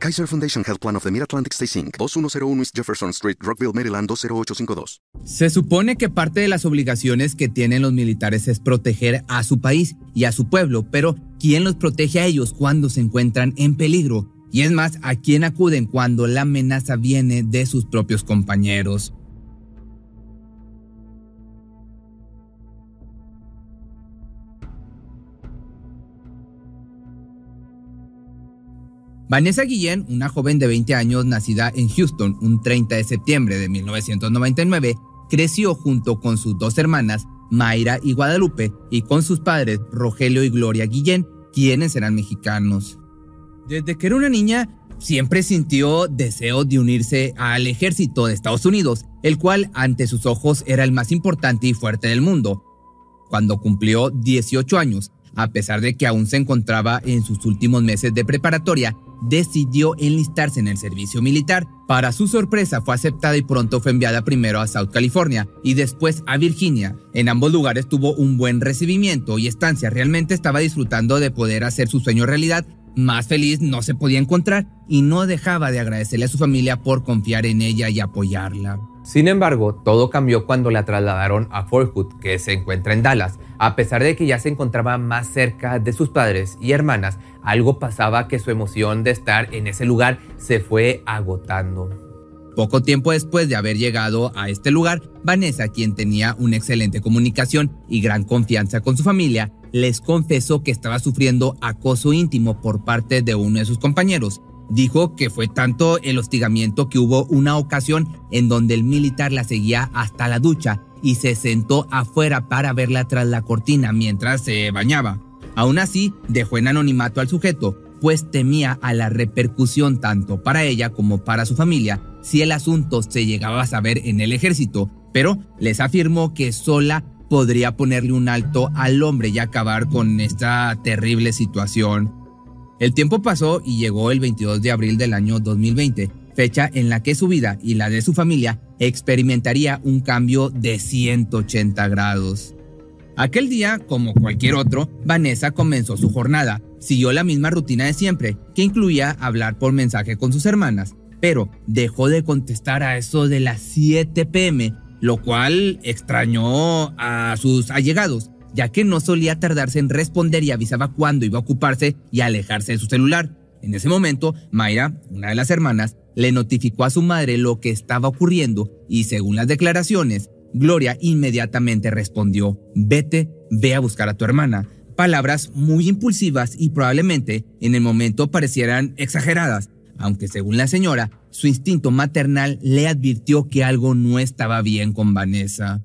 Kaiser Foundation Health Plan of the Mid-Atlantic Stay Inc., 2101 East Jefferson Street, Rockville, Maryland 20852. Se supone que parte de las obligaciones que tienen los militares es proteger a su país y a su pueblo, pero ¿quién los protege a ellos cuando se encuentran en peligro? Y es más, ¿a quién acuden cuando la amenaza viene de sus propios compañeros? Vanessa Guillén, una joven de 20 años nacida en Houston un 30 de septiembre de 1999, creció junto con sus dos hermanas, Mayra y Guadalupe, y con sus padres, Rogelio y Gloria Guillén, quienes eran mexicanos. Desde que era una niña, siempre sintió deseo de unirse al ejército de Estados Unidos, el cual ante sus ojos era el más importante y fuerte del mundo. Cuando cumplió 18 años, a pesar de que aún se encontraba en sus últimos meses de preparatoria, decidió enlistarse en el servicio militar. Para su sorpresa fue aceptada y pronto fue enviada primero a South California y después a Virginia. En ambos lugares tuvo un buen recibimiento y estancia. Realmente estaba disfrutando de poder hacer su sueño realidad más feliz no se podía encontrar y no dejaba de agradecerle a su familia por confiar en ella y apoyarla. Sin embargo, todo cambió cuando la trasladaron a Fort Hood, que se encuentra en Dallas. A pesar de que ya se encontraba más cerca de sus padres y hermanas, algo pasaba que su emoción de estar en ese lugar se fue agotando. Poco tiempo después de haber llegado a este lugar, Vanessa, quien tenía una excelente comunicación y gran confianza con su familia, les confesó que estaba sufriendo acoso íntimo por parte de uno de sus compañeros. Dijo que fue tanto el hostigamiento que hubo una ocasión en donde el militar la seguía hasta la ducha y se sentó afuera para verla tras la cortina mientras se bañaba. Aún así, dejó en anonimato al sujeto, pues temía a la repercusión tanto para ella como para su familia si el asunto se llegaba a saber en el ejército, pero les afirmó que sola podría ponerle un alto al hombre y acabar con esta terrible situación. El tiempo pasó y llegó el 22 de abril del año 2020, fecha en la que su vida y la de su familia experimentaría un cambio de 180 grados. Aquel día, como cualquier otro, Vanessa comenzó su jornada. Siguió la misma rutina de siempre, que incluía hablar por mensaje con sus hermanas, pero dejó de contestar a eso de las 7 pm, lo cual extrañó a sus allegados, ya que no solía tardarse en responder y avisaba cuándo iba a ocuparse y alejarse de su celular. En ese momento, Mayra, una de las hermanas, le notificó a su madre lo que estaba ocurriendo y según las declaraciones, Gloria inmediatamente respondió, vete, ve a buscar a tu hermana. Palabras muy impulsivas y probablemente en el momento parecieran exageradas, aunque según la señora, su instinto maternal le advirtió que algo no estaba bien con Vanessa.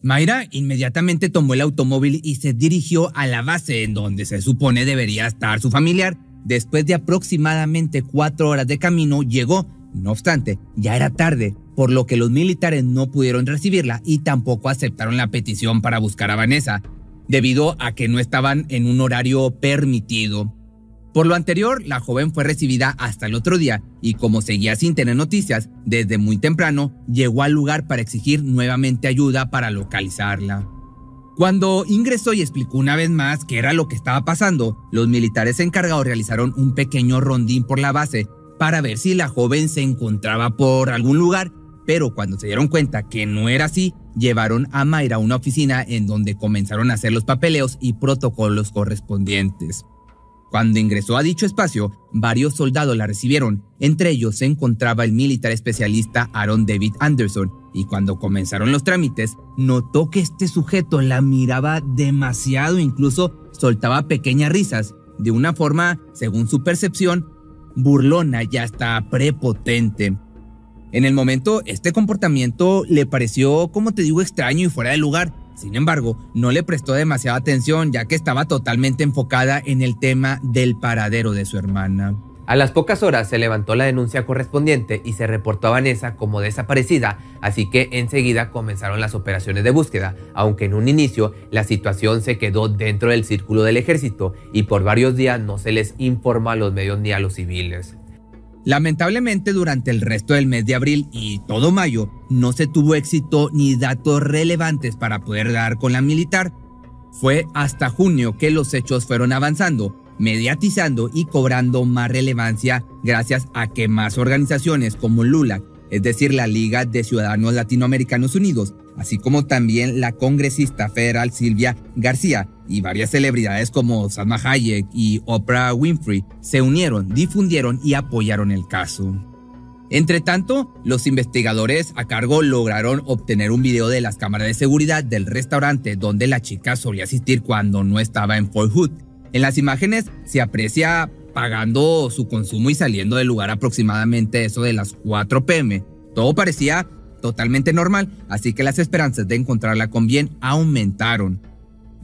Mayra inmediatamente tomó el automóvil y se dirigió a la base en donde se supone debería estar su familiar. Después de aproximadamente cuatro horas de camino llegó, no obstante, ya era tarde, por lo que los militares no pudieron recibirla y tampoco aceptaron la petición para buscar a Vanessa, debido a que no estaban en un horario permitido. Por lo anterior, la joven fue recibida hasta el otro día y como seguía sin tener noticias, desde muy temprano llegó al lugar para exigir nuevamente ayuda para localizarla. Cuando ingresó y explicó una vez más qué era lo que estaba pasando, los militares encargados realizaron un pequeño rondín por la base para ver si la joven se encontraba por algún lugar, pero cuando se dieron cuenta que no era así, llevaron a Mayra a una oficina en donde comenzaron a hacer los papeleos y protocolos correspondientes. Cuando ingresó a dicho espacio, varios soldados la recibieron. Entre ellos se encontraba el militar especialista Aaron David Anderson, y cuando comenzaron los trámites, notó que este sujeto la miraba demasiado, incluso soltaba pequeñas risas, de una forma, según su percepción, burlona y hasta prepotente. En el momento, este comportamiento le pareció, como te digo, extraño y fuera de lugar, sin embargo, no le prestó demasiada atención ya que estaba totalmente enfocada en el tema del paradero de su hermana. A las pocas horas se levantó la denuncia correspondiente y se reportó a Vanessa como desaparecida, así que enseguida comenzaron las operaciones de búsqueda, aunque en un inicio la situación se quedó dentro del círculo del ejército y por varios días no se les informó a los medios ni a los civiles. Lamentablemente durante el resto del mes de abril y todo mayo no se tuvo éxito ni datos relevantes para poder dar con la militar. Fue hasta junio que los hechos fueron avanzando mediatizando y cobrando más relevancia gracias a que más organizaciones como LULAC, es decir, la Liga de Ciudadanos Latinoamericanos Unidos, así como también la congresista federal Silvia García y varias celebridades como Salma Hayek y Oprah Winfrey se unieron, difundieron y apoyaron el caso. Entre tanto, los investigadores a cargo lograron obtener un video de las cámaras de seguridad del restaurante donde la chica solía asistir cuando no estaba en Fort Hood en las imágenes se aprecia pagando su consumo y saliendo del lugar aproximadamente eso de las 4 pm. Todo parecía totalmente normal, así que las esperanzas de encontrarla con bien aumentaron.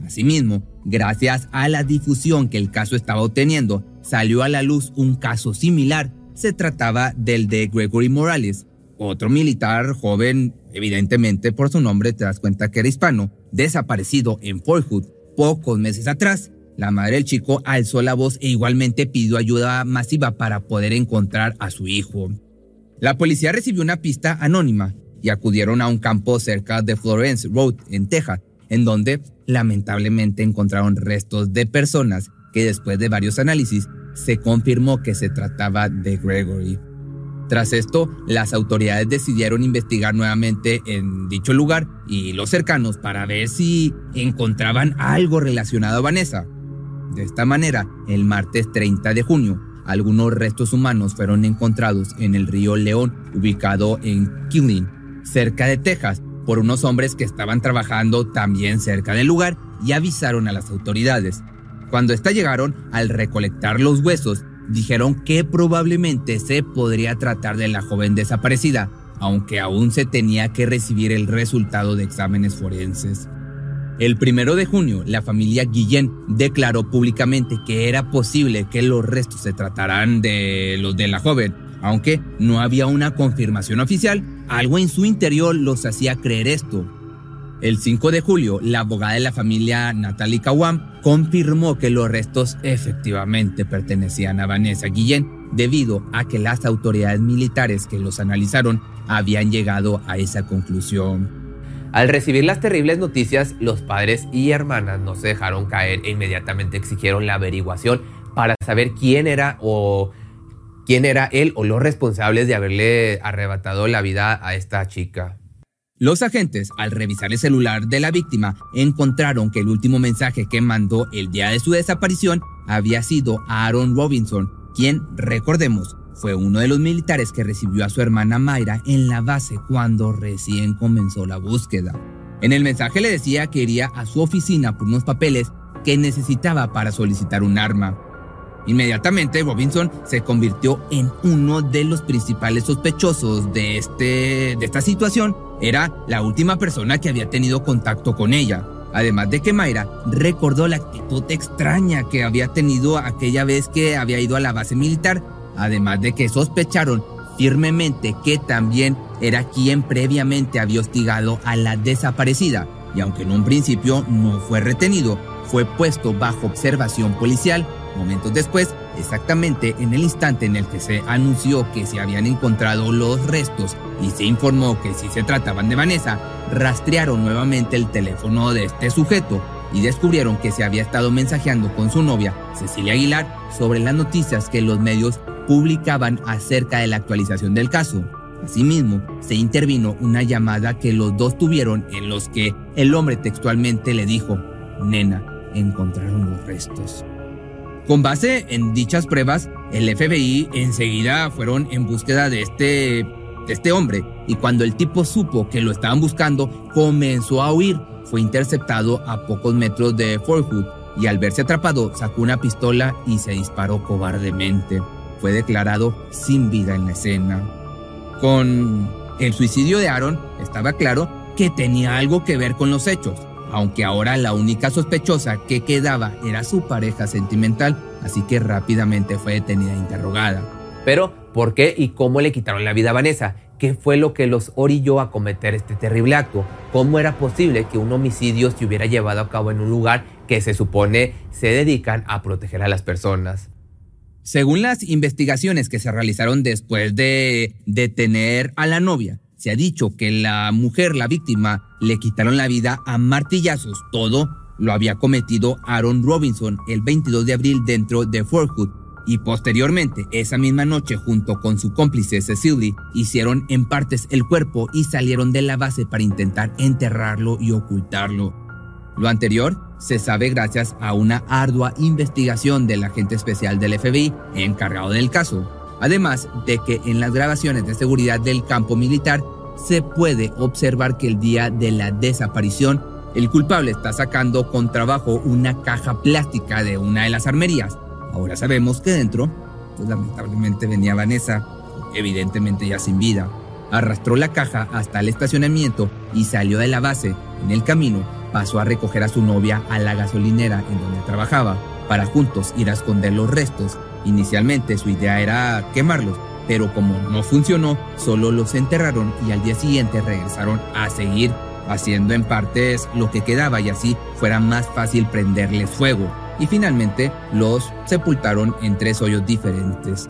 Asimismo, gracias a la difusión que el caso estaba obteniendo, salió a la luz un caso similar. Se trataba del de Gregory Morales, otro militar joven, evidentemente por su nombre te das cuenta que era hispano, desaparecido en Fort Hood pocos meses atrás la madre del chico alzó la voz e igualmente pidió ayuda masiva para poder encontrar a su hijo. La policía recibió una pista anónima y acudieron a un campo cerca de Florence Road, en Texas, en donde lamentablemente encontraron restos de personas que después de varios análisis se confirmó que se trataba de Gregory. Tras esto, las autoridades decidieron investigar nuevamente en dicho lugar y los cercanos para ver si encontraban algo relacionado a Vanessa. De esta manera, el martes 30 de junio, algunos restos humanos fueron encontrados en el río León, ubicado en Killeen, cerca de Texas, por unos hombres que estaban trabajando también cerca del lugar y avisaron a las autoridades. Cuando éstas llegaron, al recolectar los huesos, dijeron que probablemente se podría tratar de la joven desaparecida, aunque aún se tenía que recibir el resultado de exámenes forenses. El primero de junio, la familia Guillén declaró públicamente que era posible que los restos se trataran de los de la joven, aunque no había una confirmación oficial, algo en su interior los hacía creer esto. El 5 de julio, la abogada de la familia Natalie Kawam confirmó que los restos efectivamente pertenecían a Vanessa Guillén debido a que las autoridades militares que los analizaron habían llegado a esa conclusión. Al recibir las terribles noticias, los padres y hermanas no se dejaron caer e inmediatamente exigieron la averiguación para saber quién era o quién era él o los responsables de haberle arrebatado la vida a esta chica. Los agentes, al revisar el celular de la víctima, encontraron que el último mensaje que mandó el día de su desaparición había sido a Aaron Robinson, quien, recordemos, fue uno de los militares que recibió a su hermana Mayra en la base cuando recién comenzó la búsqueda. En el mensaje le decía que iría a su oficina por unos papeles que necesitaba para solicitar un arma. Inmediatamente Robinson se convirtió en uno de los principales sospechosos de, este, de esta situación. Era la última persona que había tenido contacto con ella. Además de que Mayra recordó la actitud extraña que había tenido aquella vez que había ido a la base militar además de que sospecharon firmemente que también era quien previamente había hostigado a la desaparecida y aunque en un principio no fue retenido, fue puesto bajo observación policial. Momentos después, exactamente en el instante en el que se anunció que se habían encontrado los restos y se informó que si se trataban de Vanessa, rastrearon nuevamente el teléfono de este sujeto y descubrieron que se había estado mensajeando con su novia, Cecilia Aguilar, sobre las noticias que los medios publicaban acerca de la actualización del caso. Asimismo, se intervino una llamada que los dos tuvieron en los que el hombre textualmente le dijo, Nena, encontraron los restos. Con base en dichas pruebas, el FBI enseguida fueron en búsqueda de este, de este hombre y cuando el tipo supo que lo estaban buscando, comenzó a huir. Fue interceptado a pocos metros de Fort Hood y al verse atrapado sacó una pistola y se disparó cobardemente fue declarado sin vida en la escena. Con el suicidio de Aaron estaba claro que tenía algo que ver con los hechos. aunque ahora la única sospechosa que quedaba era su pareja sentimental, así que rápidamente fue detenida e interrogada. Pero, ¿por qué y cómo le quitaron la vida a Vanessa? ¿Qué fue lo que los orilló a cometer este terrible acto? ¿Cómo era posible que un homicidio se hubiera llevado a cabo en un lugar que se supone se dedican a proteger a las personas? Según las investigaciones que se realizaron después de detener a la novia, se ha dicho que la mujer, la víctima, le quitaron la vida a martillazos. Todo lo había cometido Aaron Robinson el 22 de abril dentro de Fort Hood y posteriormente, esa misma noche, junto con su cómplice Cecily, hicieron en partes el cuerpo y salieron de la base para intentar enterrarlo y ocultarlo. Lo anterior se sabe gracias a una ardua investigación del agente especial del FBI encargado del caso, además de que en las grabaciones de seguridad del campo militar se puede observar que el día de la desaparición, el culpable está sacando con trabajo una caja plástica de una de las armerías. Ahora sabemos que dentro, pues lamentablemente venía Vanessa, evidentemente ya sin vida. Arrastró la caja hasta el estacionamiento y salió de la base. En el camino pasó a recoger a su novia a la gasolinera en donde trabajaba para juntos ir a esconder los restos. Inicialmente su idea era quemarlos, pero como no funcionó, solo los enterraron y al día siguiente regresaron a seguir haciendo en partes lo que quedaba y así fuera más fácil prenderles fuego. Y finalmente los sepultaron en tres hoyos diferentes.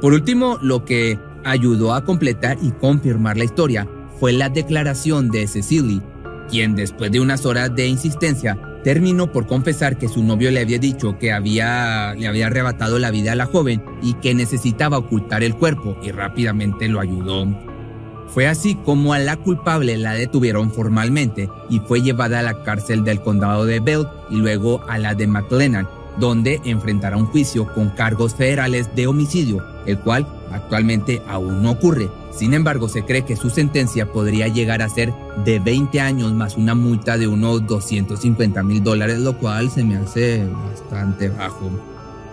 Por último, lo que ayudó a completar y confirmar la historia fue la declaración de Cecily, quien después de unas horas de insistencia terminó por confesar que su novio le había dicho que había, le había arrebatado la vida a la joven y que necesitaba ocultar el cuerpo y rápidamente lo ayudó. Fue así como a la culpable la detuvieron formalmente y fue llevada a la cárcel del condado de Bell y luego a la de McLennan, donde enfrentará un juicio con cargos federales de homicidio, el cual actualmente aún no ocurre. Sin embargo, se cree que su sentencia podría llegar a ser de 20 años más una multa de unos 250 mil dólares, lo cual se me hace bastante bajo.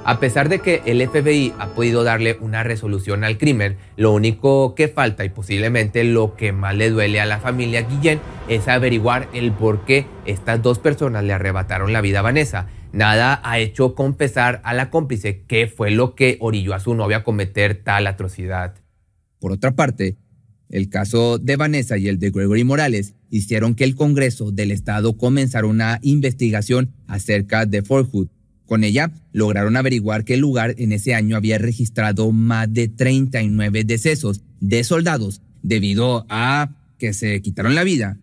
A pesar de que el FBI ha podido darle una resolución al crimen, lo único que falta y posiblemente lo que más le duele a la familia Guillén es averiguar el por qué estas dos personas le arrebataron la vida a Vanessa. Nada ha hecho confesar a la cómplice qué fue lo que orilló a su novia a cometer tal atrocidad. Por otra parte, el caso de Vanessa y el de Gregory Morales hicieron que el Congreso del Estado comenzara una investigación acerca de Fort Hood. Con ella lograron averiguar que el lugar en ese año había registrado más de 39 decesos de soldados debido a que se quitaron la vida,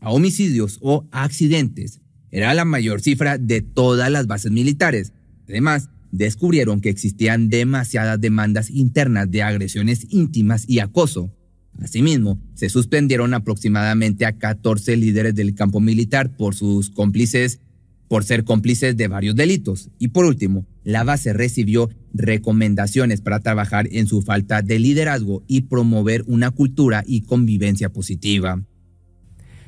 a homicidios o accidentes, era la mayor cifra de todas las bases militares. Además, descubrieron que existían demasiadas demandas internas de agresiones íntimas y acoso. Asimismo, se suspendieron aproximadamente a 14 líderes del campo militar por sus cómplices, por ser cómplices de varios delitos. Y por último, la base recibió recomendaciones para trabajar en su falta de liderazgo y promover una cultura y convivencia positiva.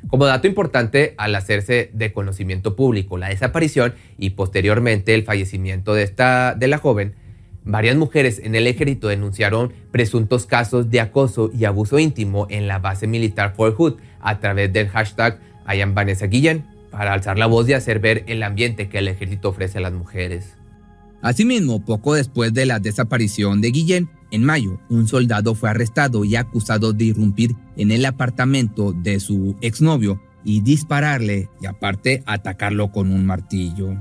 Como dato importante, al hacerse de conocimiento público la desaparición y posteriormente el fallecimiento de, esta, de la joven, varias mujeres en el ejército denunciaron presuntos casos de acoso y abuso íntimo en la base militar Fort Hood a través del hashtag I Vanessa Guillén para alzar la voz y hacer ver el ambiente que el ejército ofrece a las mujeres. Asimismo, poco después de la desaparición de Guillén, en mayo, un soldado fue arrestado y acusado de irrumpir en el apartamento de su exnovio y dispararle y aparte atacarlo con un martillo.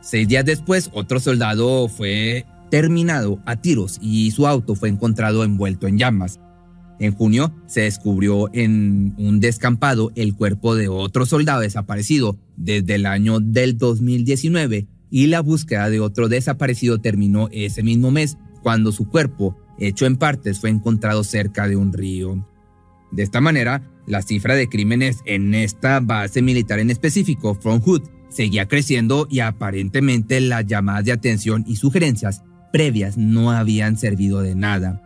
Seis días después, otro soldado fue terminado a tiros y su auto fue encontrado envuelto en llamas. En junio se descubrió en un descampado el cuerpo de otro soldado desaparecido desde el año del 2019 y la búsqueda de otro desaparecido terminó ese mismo mes cuando su cuerpo, hecho en partes, fue encontrado cerca de un río. De esta manera, la cifra de crímenes en esta base militar en específico, From Hood, seguía creciendo y aparentemente las llamadas de atención y sugerencias previas no habían servido de nada.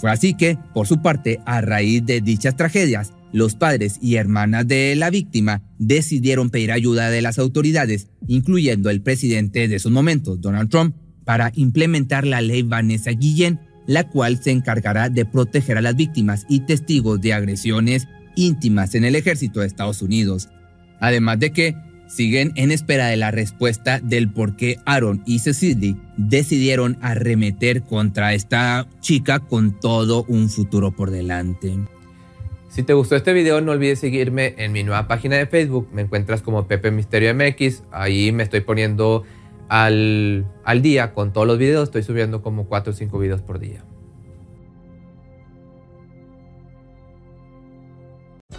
Fue así que, por su parte, a raíz de dichas tragedias, los padres y hermanas de la víctima decidieron pedir ayuda de las autoridades, incluyendo el presidente de esos momentos, Donald Trump, para implementar la ley Vanessa Guillén, la cual se encargará de proteger a las víctimas y testigos de agresiones íntimas en el ejército de Estados Unidos. Además de que siguen en espera de la respuesta del por qué Aaron y Cecily decidieron arremeter contra esta chica con todo un futuro por delante. Si te gustó este video, no olvides seguirme en mi nueva página de Facebook. Me encuentras como Pepe Misterio MX. Ahí me estoy poniendo al, al día con todos los videos. Estoy subiendo como 4 o 5 videos por día.